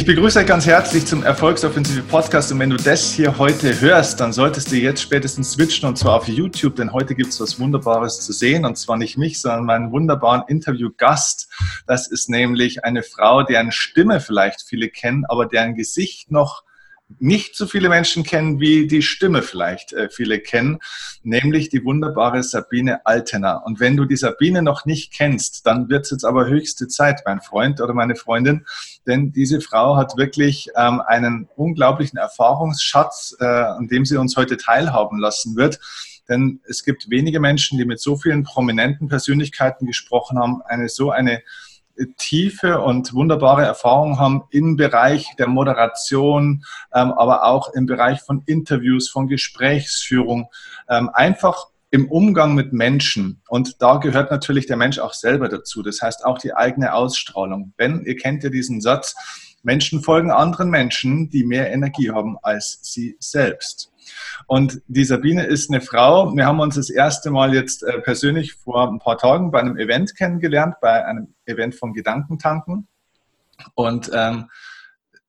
Ich begrüße euch ganz herzlich zum Erfolgsoffensive Podcast und wenn du das hier heute hörst, dann solltest du jetzt spätestens switchen und zwar auf YouTube, denn heute gibt es was Wunderbares zu sehen und zwar nicht mich, sondern meinen wunderbaren Interviewgast. Das ist nämlich eine Frau, deren Stimme vielleicht viele kennen, aber deren Gesicht noch nicht so viele Menschen kennen, wie die Stimme vielleicht äh, viele kennen, nämlich die wunderbare Sabine Altener. Und wenn du die Sabine noch nicht kennst, dann wird es jetzt aber höchste Zeit, mein Freund oder meine Freundin, denn diese Frau hat wirklich ähm, einen unglaublichen Erfahrungsschatz, äh, an dem sie uns heute teilhaben lassen wird. Denn es gibt wenige Menschen, die mit so vielen prominenten Persönlichkeiten gesprochen haben, eine so eine tiefe und wunderbare Erfahrungen haben im Bereich der Moderation, ähm, aber auch im Bereich von Interviews, von Gesprächsführung, ähm, einfach im Umgang mit Menschen. Und da gehört natürlich der Mensch auch selber dazu. Das heißt auch die eigene Ausstrahlung. Wenn, ihr kennt ja diesen Satz, Menschen folgen anderen Menschen, die mehr Energie haben als sie selbst. Und die Sabine ist eine Frau. Wir haben uns das erste Mal jetzt äh, persönlich vor ein paar Tagen bei einem Event kennengelernt, bei einem Event von Gedankentanken. Und ähm,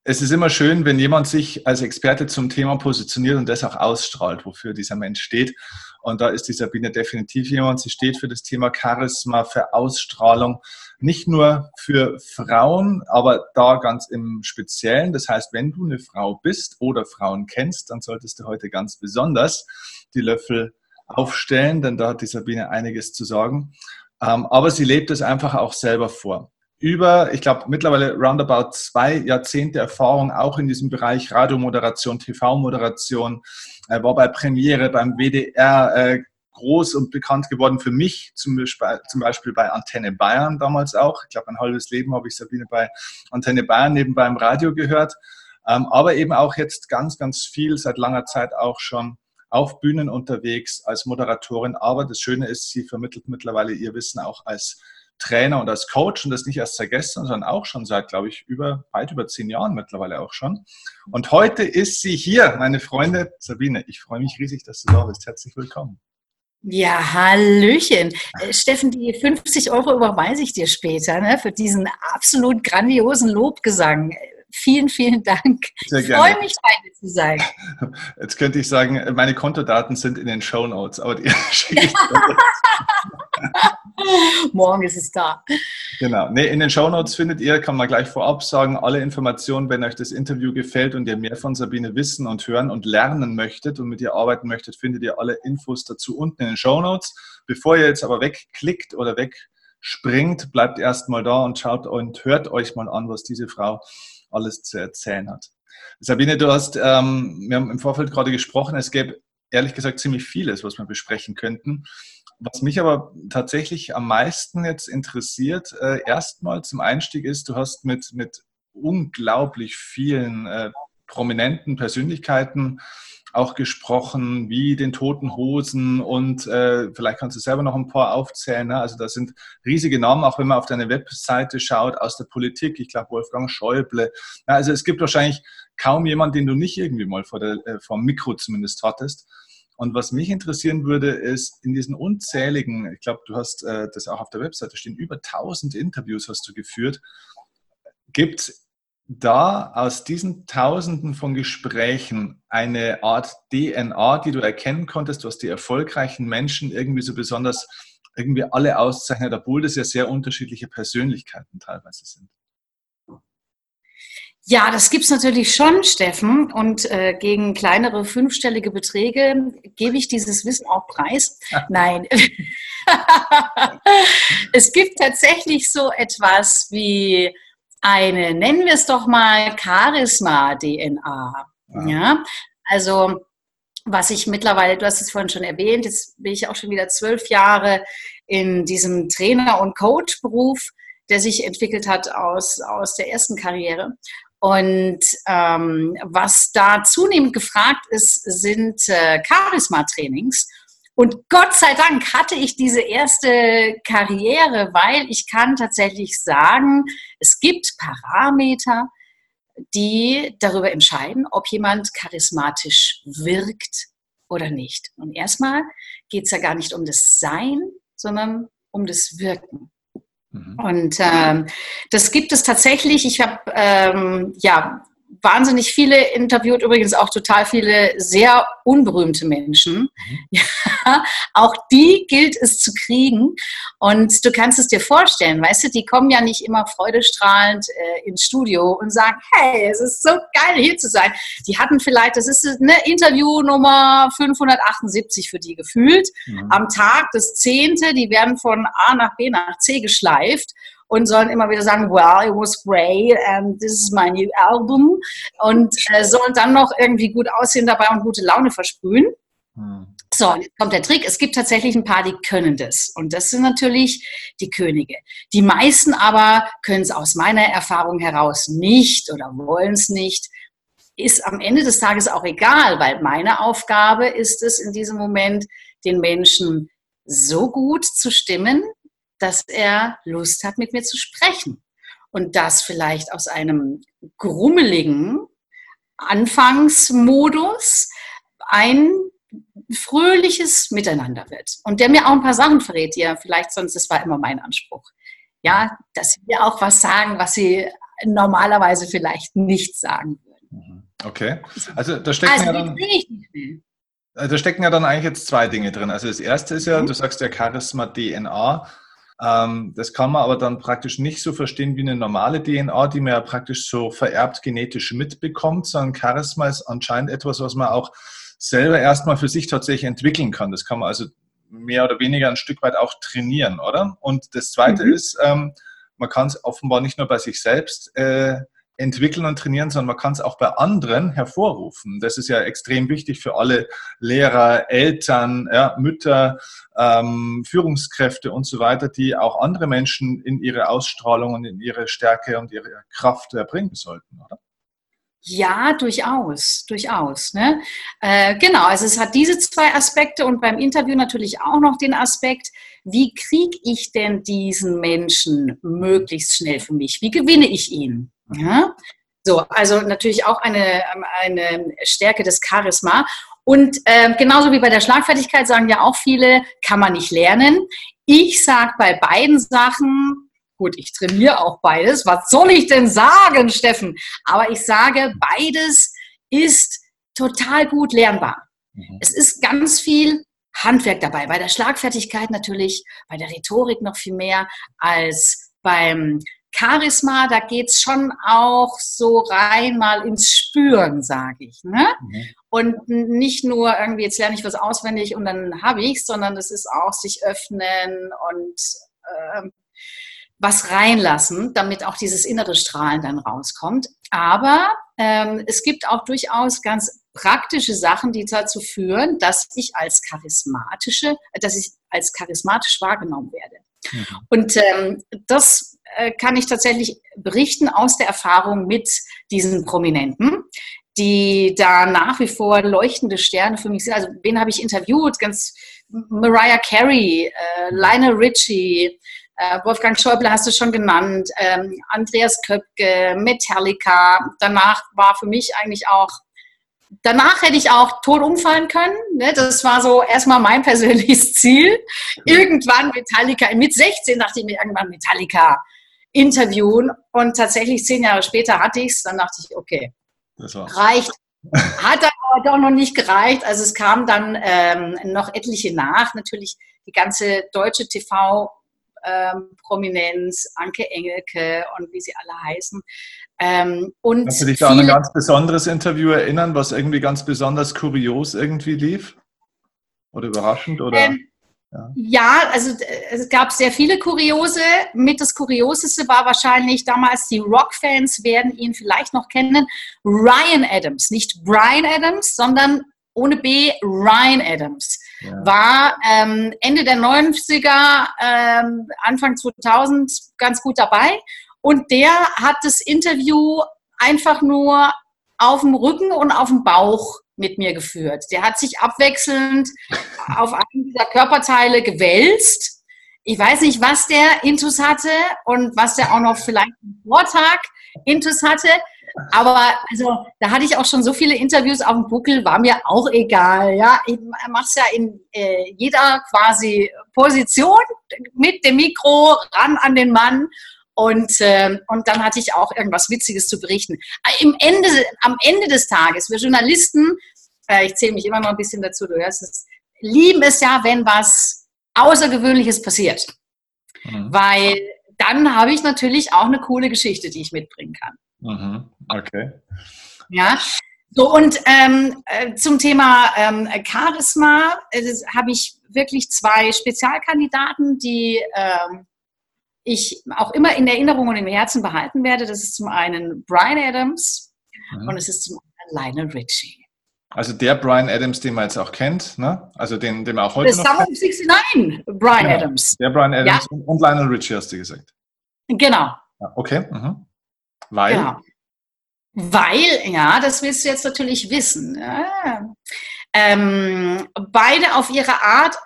es ist immer schön, wenn jemand sich als Experte zum Thema positioniert und das auch ausstrahlt, wofür dieser Mensch steht. Und da ist die Sabine definitiv jemand. Sie steht für das Thema Charisma, für Ausstrahlung, nicht nur für Frauen, aber da ganz im Speziellen. Das heißt, wenn du eine Frau bist oder Frauen kennst, dann solltest du heute ganz besonders die Löffel aufstellen, denn da hat die Sabine einiges zu sagen. Ähm, aber sie lebt es einfach auch selber vor über, ich glaube, mittlerweile roundabout zwei Jahrzehnte Erfahrung auch in diesem Bereich Radiomoderation, TV-Moderation, äh, war bei Premiere, beim WDR äh, groß und bekannt geworden für mich, zum Beispiel, bei Antenne Bayern damals auch. Ich glaube, ein halbes Leben habe ich Sabine bei Antenne Bayern nebenbei im Radio gehört. Ähm, aber eben auch jetzt ganz, ganz viel, seit langer Zeit auch schon auf Bühnen unterwegs als Moderatorin. Aber das Schöne ist, sie vermittelt mittlerweile ihr Wissen auch als Trainer und als Coach und das nicht erst seit gestern, sondern auch schon seit, glaube ich, über, weit über zehn Jahren mittlerweile auch schon. Und heute ist sie hier, meine Freunde. Sabine, ich freue mich riesig, dass du da bist. Herzlich willkommen. Ja, Hallöchen. Äh, Steffen, die 50 Euro überweise ich dir später ne, für diesen absolut grandiosen Lobgesang. Vielen, vielen Dank. Sehr ich freue mich, heute zu sein. Jetzt könnte ich sagen, meine Kontodaten sind in den Show Notes, aber die schicke ich Morgen ist es da. Genau. Nee, in den Shownotes findet ihr, kann man gleich vorab sagen, alle Informationen, wenn euch das Interview gefällt und ihr mehr von Sabine wissen und hören und lernen möchtet und mit ihr arbeiten möchtet, findet ihr alle Infos dazu unten in den Shownotes. Bevor ihr jetzt aber wegklickt oder wegspringt, bleibt erstmal da und schaut und hört euch mal an, was diese Frau alles zu erzählen hat. Sabine, du hast, ähm, wir haben im Vorfeld gerade gesprochen, es gäbe ehrlich gesagt ziemlich vieles, was wir besprechen könnten. Was mich aber tatsächlich am meisten jetzt interessiert, äh, erstmal zum Einstieg ist, du hast mit, mit unglaublich vielen äh, prominenten Persönlichkeiten auch gesprochen, wie den Toten Hosen und äh, vielleicht kannst du selber noch ein paar aufzählen. Ne? Also da sind riesige Namen, auch wenn man auf deine Webseite schaut, aus der Politik. Ich glaube Wolfgang Schäuble. Ja, also es gibt wahrscheinlich kaum jemanden, den du nicht irgendwie mal vor, der, äh, vor dem Mikro zumindest hattest. Und was mich interessieren würde, ist in diesen unzähligen, ich glaube, du hast äh, das auch auf der Webseite stehen, über 1000 Interviews hast du geführt. Gibt da aus diesen Tausenden von Gesprächen eine Art DNA, die du erkennen konntest, was die erfolgreichen Menschen irgendwie so besonders irgendwie alle auszeichnet, obwohl das ja sehr unterschiedliche Persönlichkeiten teilweise sind? Ja, das gibt's natürlich schon, Steffen. Und äh, gegen kleinere fünfstellige Beträge gebe ich dieses Wissen auch preis. Nein. es gibt tatsächlich so etwas wie eine, nennen wir es doch mal, Charisma-DNA. Ja. ja. Also, was ich mittlerweile, du hast es vorhin schon erwähnt, jetzt bin ich auch schon wieder zwölf Jahre in diesem Trainer- und Coach-Beruf, der sich entwickelt hat aus, aus der ersten Karriere. Und ähm, was da zunehmend gefragt ist, sind äh, Charisma-Trainings. Und Gott sei Dank hatte ich diese erste Karriere, weil ich kann tatsächlich sagen, es gibt Parameter, die darüber entscheiden, ob jemand charismatisch wirkt oder nicht. Und erstmal geht es ja gar nicht um das Sein, sondern um das Wirken. Mhm. Und ähm, das gibt es tatsächlich. Ich habe ähm, ja wahnsinnig viele interviewt, übrigens auch total viele sehr unberühmte Menschen. Mhm. Ja, auch die gilt es zu kriegen. Und du kannst es dir vorstellen, weißt du, die kommen ja nicht immer freudestrahlend äh, ins Studio und sagen, hey, es ist so geil hier zu sein. Die hatten vielleicht, das ist eine Interview Nummer 578 für die gefühlt. Mhm. Am Tag das zehnte, die werden von A nach B nach C geschleift und sollen immer wieder sagen, well, it was great and this is my new album und äh, sollen dann noch irgendwie gut aussehen dabei und gute Laune versprühen. Hm. So, jetzt kommt der Trick. Es gibt tatsächlich ein paar, die können das. Und das sind natürlich die Könige. Die meisten aber können es aus meiner Erfahrung heraus nicht oder wollen es nicht. Ist am Ende des Tages auch egal, weil meine Aufgabe ist es in diesem Moment, den Menschen so gut zu stimmen, dass er Lust hat, mit mir zu sprechen. Und das vielleicht aus einem grummeligen Anfangsmodus ein fröhliches Miteinander wird. Und der mir auch ein paar Sachen verrät, die er vielleicht sonst, das war immer mein Anspruch. Ja, dass sie mir auch was sagen, was sie normalerweise vielleicht nicht sagen würden. Mhm. Okay. Also da stecken also, ja dann, äh, da stecken ja dann eigentlich jetzt zwei Dinge drin. Also das erste ist ja, mhm. du sagst ja Charisma DNA. Ähm, das kann man aber dann praktisch nicht so verstehen wie eine normale DNA, die man ja praktisch so vererbt genetisch mitbekommt, sondern Charisma ist anscheinend etwas, was man auch selber erstmal für sich tatsächlich entwickeln kann. Das kann man also mehr oder weniger ein Stück weit auch trainieren, oder? Und das Zweite mhm. ist, ähm, man kann es offenbar nicht nur bei sich selbst äh, entwickeln und trainieren, sondern man kann es auch bei anderen hervorrufen. Das ist ja extrem wichtig für alle Lehrer, Eltern, ja, Mütter, ähm, Führungskräfte und so weiter, die auch andere Menschen in ihre Ausstrahlung und in ihre Stärke und ihre Kraft erbringen sollten, oder? Ja, durchaus, durchaus. Ne? Äh, genau, also es hat diese zwei Aspekte und beim Interview natürlich auch noch den Aspekt, wie kriege ich denn diesen Menschen möglichst schnell für mich? Wie gewinne ich ihn? Ja? So, also natürlich auch eine, eine Stärke des Charisma. Und äh, genauso wie bei der Schlagfertigkeit sagen ja auch viele, kann man nicht lernen. Ich sage bei beiden Sachen, gut, ich trainiere auch beides. Was soll ich denn sagen, Steffen? Aber ich sage, beides ist total gut lernbar. Mhm. Es ist ganz viel Handwerk dabei. Bei der Schlagfertigkeit natürlich, bei der Rhetorik noch viel mehr als beim Charisma, da geht es schon auch so rein mal ins Spüren, sage ich. Ne? Mhm. Und nicht nur irgendwie, jetzt lerne ich was auswendig und dann habe ich es, sondern es ist auch sich öffnen und äh, was reinlassen, damit auch dieses innere Strahlen dann rauskommt. Aber ähm, es gibt auch durchaus ganz praktische Sachen, die dazu führen, dass ich als charismatische, dass ich als charismatisch wahrgenommen werde. Mhm. Und ähm, das kann ich tatsächlich berichten aus der Erfahrung mit diesen Prominenten, die da nach wie vor leuchtende Sterne für mich sind. Also wen habe ich interviewt? Ganz Mariah Carey, äh, Lionel Richie, äh, Wolfgang Schäuble hast du schon genannt, ähm, Andreas Köpke, Metallica. Danach war für mich eigentlich auch danach hätte ich auch tot umfallen können. Ne? Das war so erstmal mein persönliches Ziel. Irgendwann Metallica, mit 16 dachte ich mir irgendwann Metallica interviewen und tatsächlich zehn Jahre später hatte ich es. Dann dachte ich, okay, reicht. Hat aber doch noch nicht gereicht. Also es kam dann ähm, noch etliche nach. Natürlich die ganze deutsche TV ähm, Prominenz, Anke Engelke und wie sie alle heißen. Ähm, und Kannst du dich da an ein ganz besonderes Interview erinnern, was irgendwie ganz besonders kurios irgendwie lief? Oder überraschend? Oder? Ähm, ja. ja. also es gab sehr viele Kuriose. Mit das Kurioseste war wahrscheinlich damals, die Rock-Fans werden ihn vielleicht noch kennen, Ryan Adams. Nicht Brian Adams, sondern ohne B, Ryan Adams, ja. war ähm, Ende der 90er, ähm, Anfang 2000 ganz gut dabei. Und der hat das Interview einfach nur auf dem Rücken und auf dem Bauch mit mir geführt. Der hat sich abwechselnd auf einen dieser Körperteile gewälzt. Ich weiß nicht, was der Intus hatte und was der auch noch vielleicht im Vortag Intus hatte. aber also da hatte ich auch schon so viele Interviews auf dem Buckel, war mir auch egal. Ja, ich mache es ja in äh, jeder quasi Position mit dem Mikro ran an den Mann. Und, äh, und dann hatte ich auch irgendwas Witziges zu berichten. Im Ende, am Ende des Tages, wir Journalisten, äh, ich zähle mich immer noch ein bisschen dazu, du hörst es, lieben es ja, wenn was Außergewöhnliches passiert. Mhm. Weil dann habe ich natürlich auch eine coole Geschichte, die ich mitbringen kann. Mhm. Okay. Ja. So, und ähm, äh, zum Thema ähm, Charisma äh, habe ich wirklich zwei Spezialkandidaten, die ähm, ich auch immer in Erinnerung und im Herzen behalten werde. Das ist zum einen Brian Adams mhm. und es ist zum anderen Lionel Richie. Also der Brian Adams, den man jetzt auch kennt, ne? Also den, den man auch heute The noch kennt. 69, Brian ja, Adams. Der Brian Adams ja. und Lionel Richie hast du gesagt. Genau. Okay. Mhm. Weil? Genau. Weil, ja, das willst du jetzt natürlich wissen. Ja. Ähm, beide auf ihre Art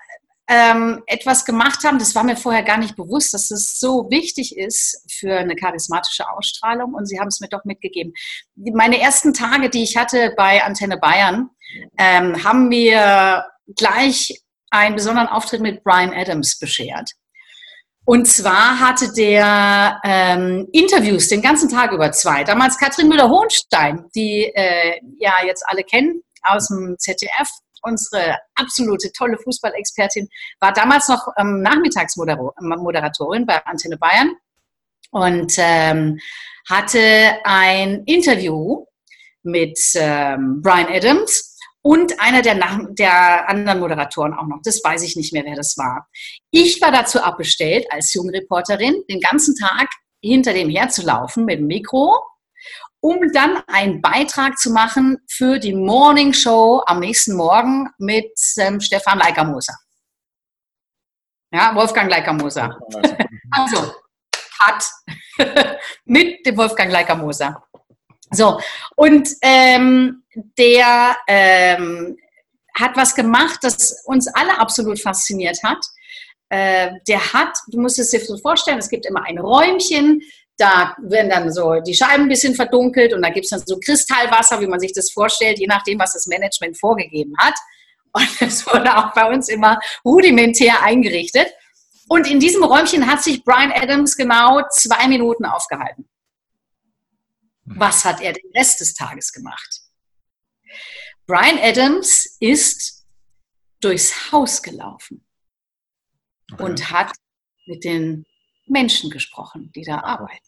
ähm, etwas gemacht haben, das war mir vorher gar nicht bewusst, dass es so wichtig ist für eine charismatische Ausstrahlung und sie haben es mir doch mitgegeben. Meine ersten Tage, die ich hatte bei Antenne Bayern, ähm, haben mir gleich einen besonderen Auftritt mit Brian Adams beschert. Und zwar hatte der ähm, Interviews den ganzen Tag über zwei. Damals Katrin Müller-Hohenstein, die äh, ja jetzt alle kennen aus dem ZDF, unsere absolute tolle Fußballexpertin, war damals noch ähm, Nachmittagsmoderatorin bei Antenne Bayern und ähm, hatte ein Interview mit ähm, Brian Adams und einer der, der, anderen Moderatoren auch noch. Das weiß ich nicht mehr, wer das war. Ich war dazu abbestellt, als Jungreporterin den ganzen Tag hinter dem herzulaufen mit dem Mikro um dann einen Beitrag zu machen für die Morning Show am nächsten Morgen mit ähm, Stefan Leikamoser. Ja, Wolfgang Leikamoser. also, hat mit dem Wolfgang Leikamoser. So, und ähm, der ähm, hat was gemacht, das uns alle absolut fasziniert hat. Äh, der hat, du musst es dir so vorstellen, es gibt immer ein Räumchen, da werden dann so die Scheiben ein bisschen verdunkelt und da gibt es dann so Kristallwasser, wie man sich das vorstellt, je nachdem, was das Management vorgegeben hat. Und das wurde auch bei uns immer rudimentär eingerichtet. Und in diesem Räumchen hat sich Brian Adams genau zwei Minuten aufgehalten. Hm. Was hat er den Rest des Tages gemacht? Brian Adams ist durchs Haus gelaufen okay. und hat mit den Menschen gesprochen, die da arbeiten.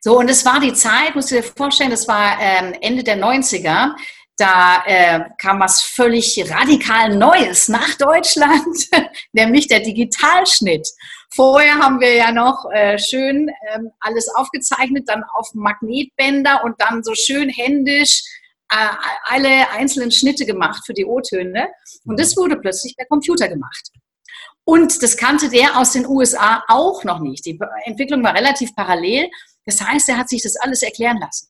So, und es war die Zeit, musst du dir vorstellen, das war ähm, Ende der 90er, da äh, kam was völlig radikal Neues nach Deutschland, nämlich der Digitalschnitt. Vorher haben wir ja noch äh, schön ähm, alles aufgezeichnet, dann auf Magnetbänder und dann so schön händisch äh, alle einzelnen Schnitte gemacht für die O-Töne. Und das wurde plötzlich per Computer gemacht. Und das kannte der aus den USA auch noch nicht. Die Entwicklung war relativ parallel. Das heißt, er hat sich das alles erklären lassen.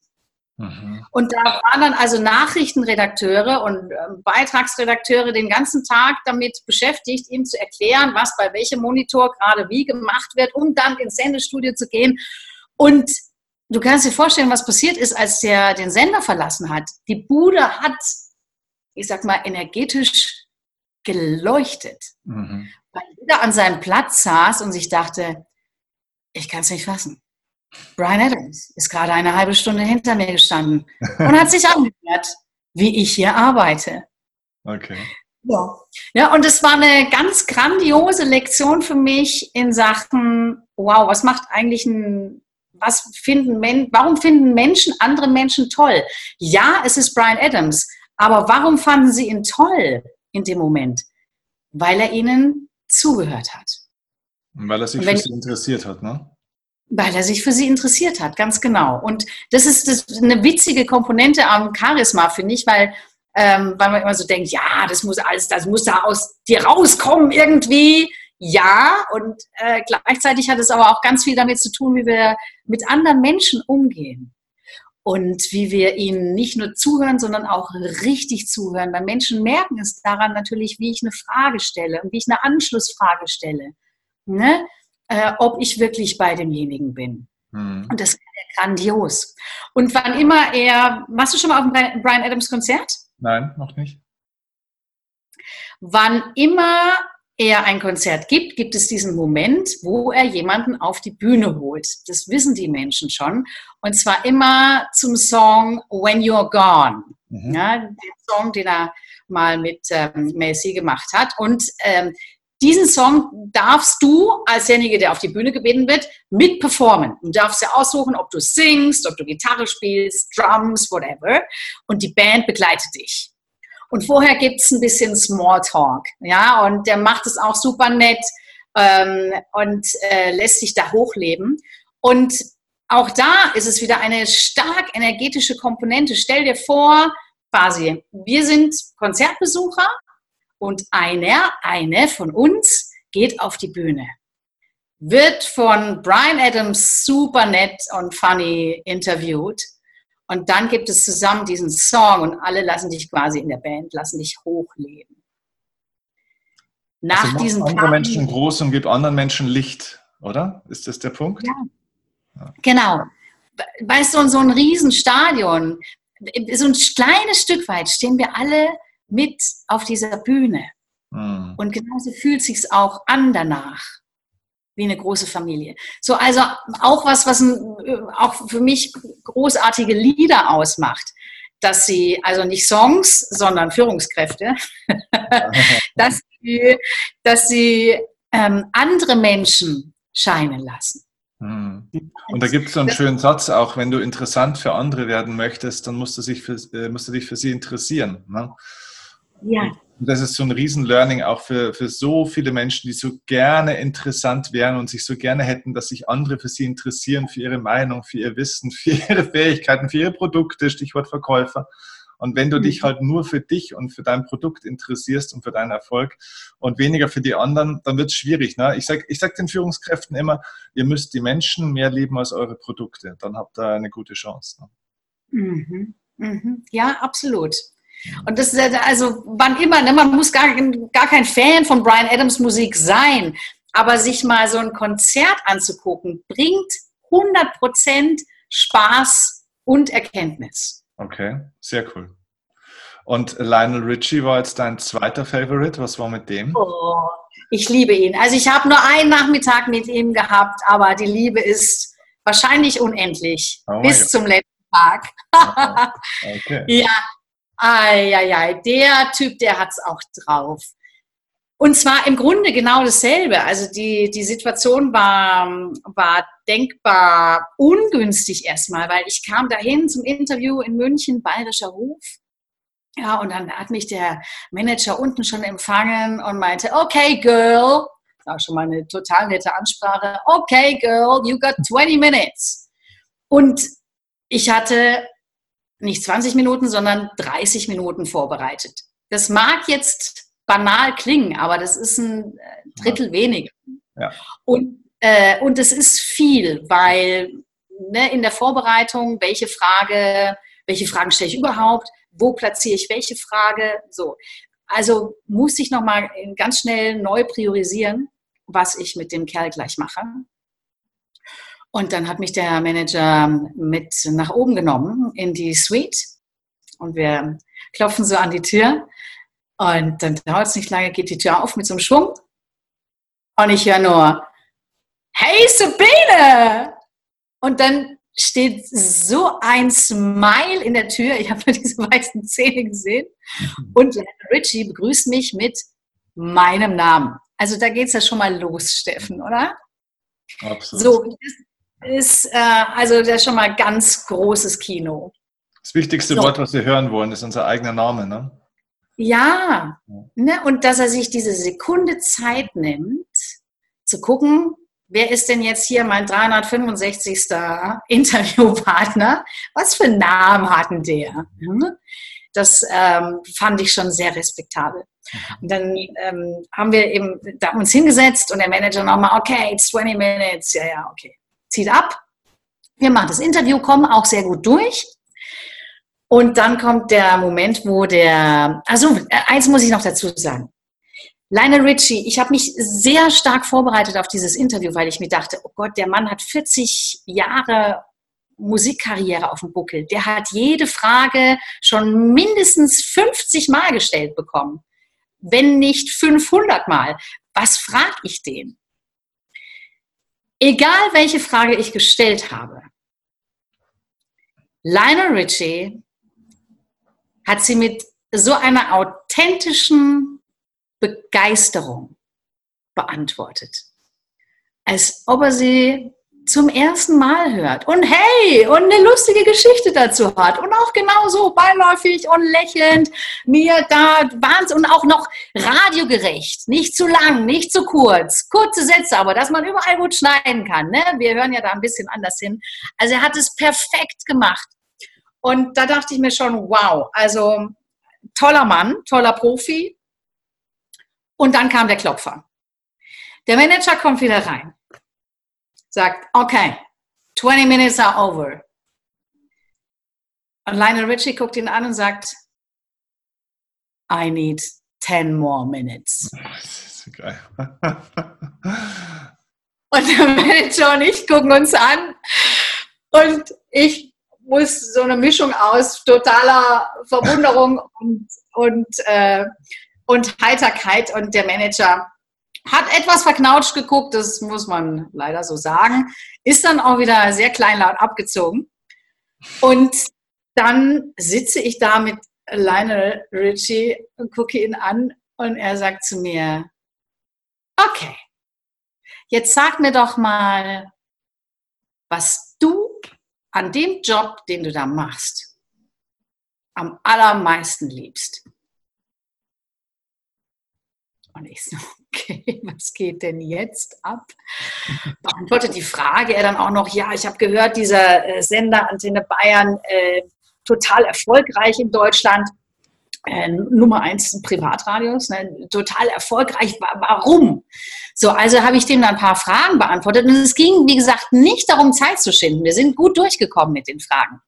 Mhm. Und da waren dann also Nachrichtenredakteure und ähm, Beitragsredakteure den ganzen Tag damit beschäftigt, ihm zu erklären, was bei welchem Monitor gerade wie gemacht wird, um dann ins Sendestudio zu gehen. Und du kannst dir vorstellen, was passiert ist, als der den Sender verlassen hat. Die Bude hat, ich sag mal, energetisch geleuchtet. Mhm weil jeder an seinem Platz saß und sich dachte, ich kann es nicht fassen. Brian Adams ist gerade eine halbe Stunde hinter mir gestanden und hat sich angehört, wie ich hier arbeite. Okay. Ja. ja, und es war eine ganz grandiose Lektion für mich in Sachen, wow, was macht eigentlich ein, was finden Men warum finden Menschen andere Menschen toll? Ja, es ist Brian Adams, aber warum fanden sie ihn toll in dem Moment? Weil er ihnen zugehört hat. Weil er sich für sie interessiert hat, ne? Weil er sich für sie interessiert hat, ganz genau. Und das ist, das eine witzige Komponente am Charisma, finde ich, weil, ähm, weil man immer so denkt, ja, das muss alles, das muss da aus dir rauskommen irgendwie. Ja, und äh, gleichzeitig hat es aber auch ganz viel damit zu tun, wie wir mit anderen Menschen umgehen und wie wir ihnen nicht nur zuhören, sondern auch richtig zuhören. Weil Menschen merken es daran natürlich, wie ich eine Frage stelle und wie ich eine Anschlussfrage stelle. Ne? Äh, ob ich wirklich bei demjenigen bin. Mhm. Und das wäre grandios. Und wann immer er, warst du schon mal auf einem Brian Adams Konzert? Nein, noch nicht. Wann immer er ein Konzert gibt, gibt es diesen Moment, wo er jemanden auf die Bühne holt. Das wissen die Menschen schon. Und zwar immer zum Song When You're Gone. Mhm. Ja, den Song, den er mal mit ähm, Macy gemacht hat. Und ähm, diesen Song darfst du als derjenige, der auf die Bühne gebeten wird, mit performen. Du darfst ja aussuchen, ob du singst, ob du Gitarre spielst, Drums, whatever. Und die Band begleitet dich. Und vorher gibt es ein bisschen Smalltalk. Ja, und der macht es auch super nett ähm, und äh, lässt sich da hochleben. Und auch da ist es wieder eine stark energetische Komponente. Stell dir vor, quasi, wir sind Konzertbesucher und einer, eine von uns geht auf die Bühne. Wird von Brian Adams super nett und funny interviewt. Und dann gibt es zusammen diesen Song und alle lassen dich quasi in der Band, lassen dich hochleben. Nach also diesen andere Karten, Menschen groß und gib anderen Menschen Licht, oder? Ist das der Punkt? Ja. ja. Genau. Weißt du, so ein Riesenstadion, so ein kleines Stück weit stehen wir alle mit auf dieser Bühne. Mhm. Und genauso fühlt sich auch an danach, wie eine große Familie. So, also auch was, was ein, auch für mich großartige Lieder ausmacht, dass sie, also nicht Songs, sondern Führungskräfte, dass sie, dass sie ähm, andere Menschen scheinen lassen. Hm. Und da gibt es so einen schönen Satz auch, wenn du interessant für andere werden möchtest, dann musst du, sich für, äh, musst du dich für sie interessieren. Ne? Ja. Und das ist so ein Riesen-Learning auch für, für so viele Menschen, die so gerne interessant wären und sich so gerne hätten, dass sich andere für sie interessieren, für ihre Meinung, für ihr Wissen, für ihre Fähigkeiten, für ihre Produkte, Stichwort Verkäufer. Und wenn du mhm. dich halt nur für dich und für dein Produkt interessierst und für deinen Erfolg und weniger für die anderen, dann wird es schwierig. Ne? Ich sage ich sag den Führungskräften immer, ihr müsst die Menschen mehr lieben als eure Produkte. Dann habt ihr eine gute Chance. Ne? Mhm. Mhm. Ja, absolut. Und das ist also wann immer, ne, man muss gar, gar kein Fan von Brian Adams Musik sein, aber sich mal so ein Konzert anzugucken, bringt 100% Spaß und Erkenntnis. Okay, sehr cool. Und Lionel Richie war jetzt dein zweiter Favorite. Was war mit dem? Oh, ich liebe ihn. Also ich habe nur einen Nachmittag mit ihm gehabt, aber die Liebe ist wahrscheinlich unendlich oh bis zum letzten Tag. okay. Ja, ei, der Typ, der hat es auch drauf. Und zwar im Grunde genau dasselbe. Also die, die Situation war, war denkbar ungünstig erstmal, weil ich kam dahin zum Interview in München, Bayerischer Ruf. Ja, und dann hat mich der Manager unten schon empfangen und meinte, okay, girl, war schon mal eine total nette Ansprache, okay, girl, you got 20 minutes. Und ich hatte nicht 20 Minuten, sondern 30 Minuten vorbereitet. Das mag jetzt banal klingen, aber das ist ein äh, Drittel weniger. Ja. Und, äh, und es ist viel, weil ne, in der Vorbereitung, welche Frage, welche Fragen stelle ich überhaupt, wo platziere ich welche Frage, so. Also muss ich nochmal ganz schnell neu priorisieren, was ich mit dem Kerl gleich mache. Und dann hat mich der Manager mit nach oben genommen in die Suite und wir klopfen so an die Tür und dann dauert es nicht lange, geht die Tür auf mit so einem Schwung. Und ich höre nur, hey Sabine! Und dann steht so ein Smile in der Tür. Ich habe nur diese weißen Zähne gesehen. Und Richie begrüßt mich mit meinem Namen. Also da geht es ja schon mal los, Steffen, oder? Absolut. So, ist äh, also das ist schon mal ganz großes Kino. Das wichtigste so. Wort, was wir hören wollen, ist unser eigener Name, ne? Ja, ne? und dass er sich diese Sekunde Zeit nimmt, zu gucken, wer ist denn jetzt hier mein 365. Interviewpartner? Was für einen Namen hatten der? Hm? Das ähm, fand ich schon sehr respektabel. Und dann ähm, haben wir eben da uns hingesetzt und der Manager nochmal, okay, it's 20 minutes, ja, ja, okay, zieht ab. Wir machen das Interview, kommen auch sehr gut durch. Und dann kommt der Moment, wo der, also eins muss ich noch dazu sagen. Lionel Richie, ich habe mich sehr stark vorbereitet auf dieses Interview, weil ich mir dachte, oh Gott, der Mann hat 40 Jahre Musikkarriere auf dem Buckel. Der hat jede Frage schon mindestens 50 Mal gestellt bekommen, wenn nicht 500 Mal. Was frage ich den? Egal welche Frage ich gestellt habe, Lionel Richie hat sie mit so einer authentischen Begeisterung beantwortet, als ob er sie zum ersten Mal hört und hey und eine lustige Geschichte dazu hat und auch genauso beiläufig und lächelnd mir da Wahnsinn und auch noch radiogerecht, nicht zu lang, nicht zu kurz, kurze Sätze, aber dass man überall gut schneiden kann. Ne? Wir hören ja da ein bisschen anders hin. Also er hat es perfekt gemacht und da dachte ich mir schon, wow, also toller Mann, toller Profi. Und dann kam der Klopfer. Der Manager kommt wieder rein sagt, okay, 20 minutes are over. Und Lionel Richie guckt ihn an und sagt, I need 10 more minutes. Das ist geil. und der Manager und ich gucken uns an und ich muss so eine Mischung aus totaler Verwunderung und, und, äh, und Heiterkeit und der Manager hat etwas verknautscht geguckt, das muss man leider so sagen, ist dann auch wieder sehr kleinlaut abgezogen. Und dann sitze ich da mit Lionel Richie und gucke ihn an und er sagt zu mir, okay, jetzt sag mir doch mal, was du an dem Job, den du da machst, am allermeisten liebst. Und ich so, okay, was geht denn jetzt ab? Beantwortet die Frage er dann auch noch, ja, ich habe gehört, dieser äh, Sender Antenne Bayern, äh, total erfolgreich in Deutschland, äh, Nummer eins Privatradios, ne, total erfolgreich. Warum? So, also habe ich dem dann ein paar Fragen beantwortet und es ging, wie gesagt, nicht darum, Zeit zu schinden. Wir sind gut durchgekommen mit den Fragen.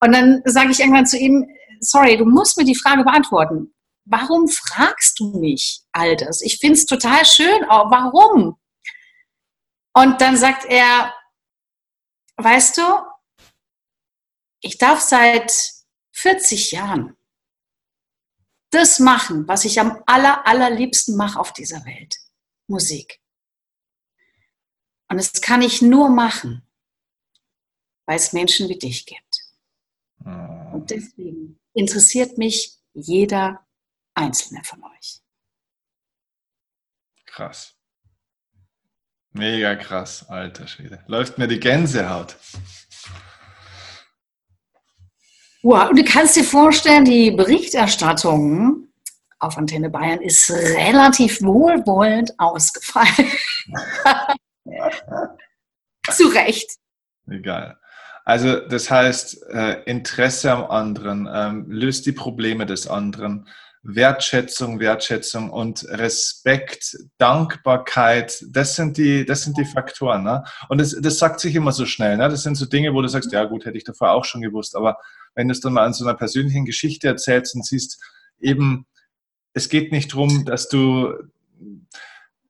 Und dann sage ich irgendwann zu ihm, sorry, du musst mir die Frage beantworten warum fragst du mich all das? Ich finde es total schön, aber warum? Und dann sagt er, weißt du, ich darf seit 40 Jahren das machen, was ich am aller, allerliebsten mache auf dieser Welt. Musik. Und das kann ich nur machen, weil es Menschen wie dich gibt. Ah. Und deswegen interessiert mich jeder einzelne von euch. Krass. Mega krass, alter Schwede. Läuft mir die Gänsehaut. Wow, und du kannst dir vorstellen, die Berichterstattung auf Antenne Bayern ist relativ wohlwollend ausgefallen. Zu Recht. Egal. Also das heißt, äh, Interesse am anderen, ähm, löst die Probleme des anderen, Wertschätzung, Wertschätzung und Respekt, Dankbarkeit, das sind die, das sind die Faktoren. Ne? Und das, das sagt sich immer so schnell. Ne? Das sind so Dinge, wo du sagst, ja gut, hätte ich davor auch schon gewusst. Aber wenn du es dann mal an so einer persönlichen Geschichte erzählst und siehst, eben, es geht nicht darum, dass du,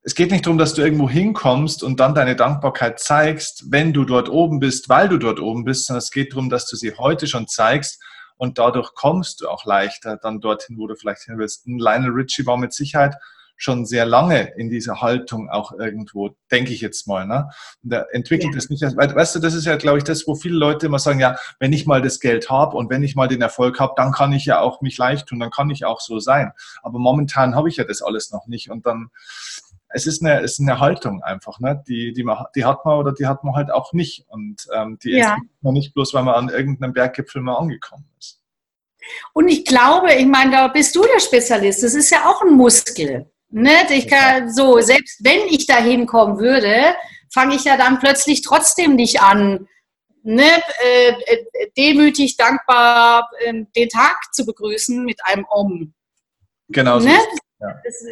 es geht nicht darum, dass du irgendwo hinkommst und dann deine Dankbarkeit zeigst, wenn du dort oben bist, weil du dort oben bist, sondern es geht darum, dass du sie heute schon zeigst und dadurch kommst du auch leichter dann dorthin, wo du vielleicht hin willst. Ein Lionel Richie war mit Sicherheit schon sehr lange in dieser Haltung auch irgendwo, denke ich jetzt mal. Ne? Und er entwickelt es ja. nicht. Weil, weißt du, das ist ja, glaube ich, das, wo viele Leute immer sagen, ja, wenn ich mal das Geld habe und wenn ich mal den Erfolg habe, dann kann ich ja auch mich leicht tun, dann kann ich auch so sein. Aber momentan habe ich ja das alles noch nicht. Und dann es ist eine, es ist eine Haltung einfach, ne? die, die, man, die hat man oder die hat man halt auch nicht. Und ähm, die ja. ist man nicht bloß, weil man an irgendeinem Berggipfel mal angekommen ist. Und ich glaube, ich meine, da bist du der Spezialist. Das ist ja auch ein Muskel. Ne? Ich kann, so, selbst wenn ich da hinkommen würde, fange ich ja dann plötzlich trotzdem nicht an, ne, äh, äh demütig, dankbar äh, den Tag zu begrüßen mit einem Om. Genau so. Ne? Ja. Das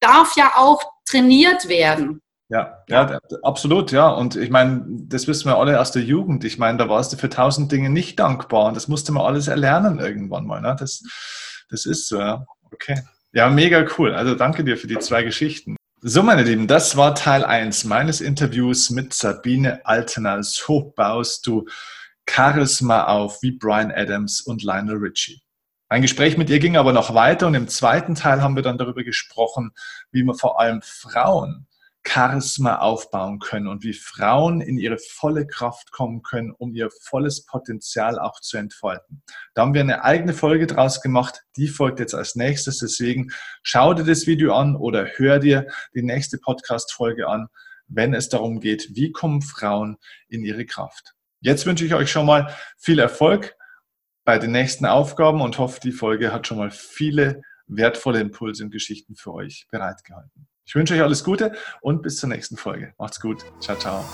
darf ja auch trainiert werden. Ja, ja, absolut, ja. Und ich meine, das wissen wir alle aus der Jugend. Ich meine, da warst du für tausend Dinge nicht dankbar und das musste man alles erlernen irgendwann mal. Ne? Das, das ist so, ja. Okay. Ja, mega cool. Also danke dir für die zwei Geschichten. So, meine Lieben, das war Teil 1 meines Interviews mit Sabine Altener. So baust du Charisma auf wie Brian Adams und Lionel Richie. Mein Gespräch mit ihr ging aber noch weiter und im zweiten Teil haben wir dann darüber gesprochen, wie man vor allem Frauen Charisma aufbauen können und wie Frauen in ihre volle Kraft kommen können, um ihr volles Potenzial auch zu entfalten. Da haben wir eine eigene Folge draus gemacht, die folgt jetzt als nächstes. Deswegen schau dir das Video an oder hör dir die nächste Podcast-Folge an, wenn es darum geht, wie kommen Frauen in ihre Kraft. Jetzt wünsche ich euch schon mal viel Erfolg bei den nächsten Aufgaben und hoffe, die Folge hat schon mal viele wertvolle Impulse und Geschichten für euch bereitgehalten. Ich wünsche euch alles Gute und bis zur nächsten Folge. Macht's gut. Ciao, ciao.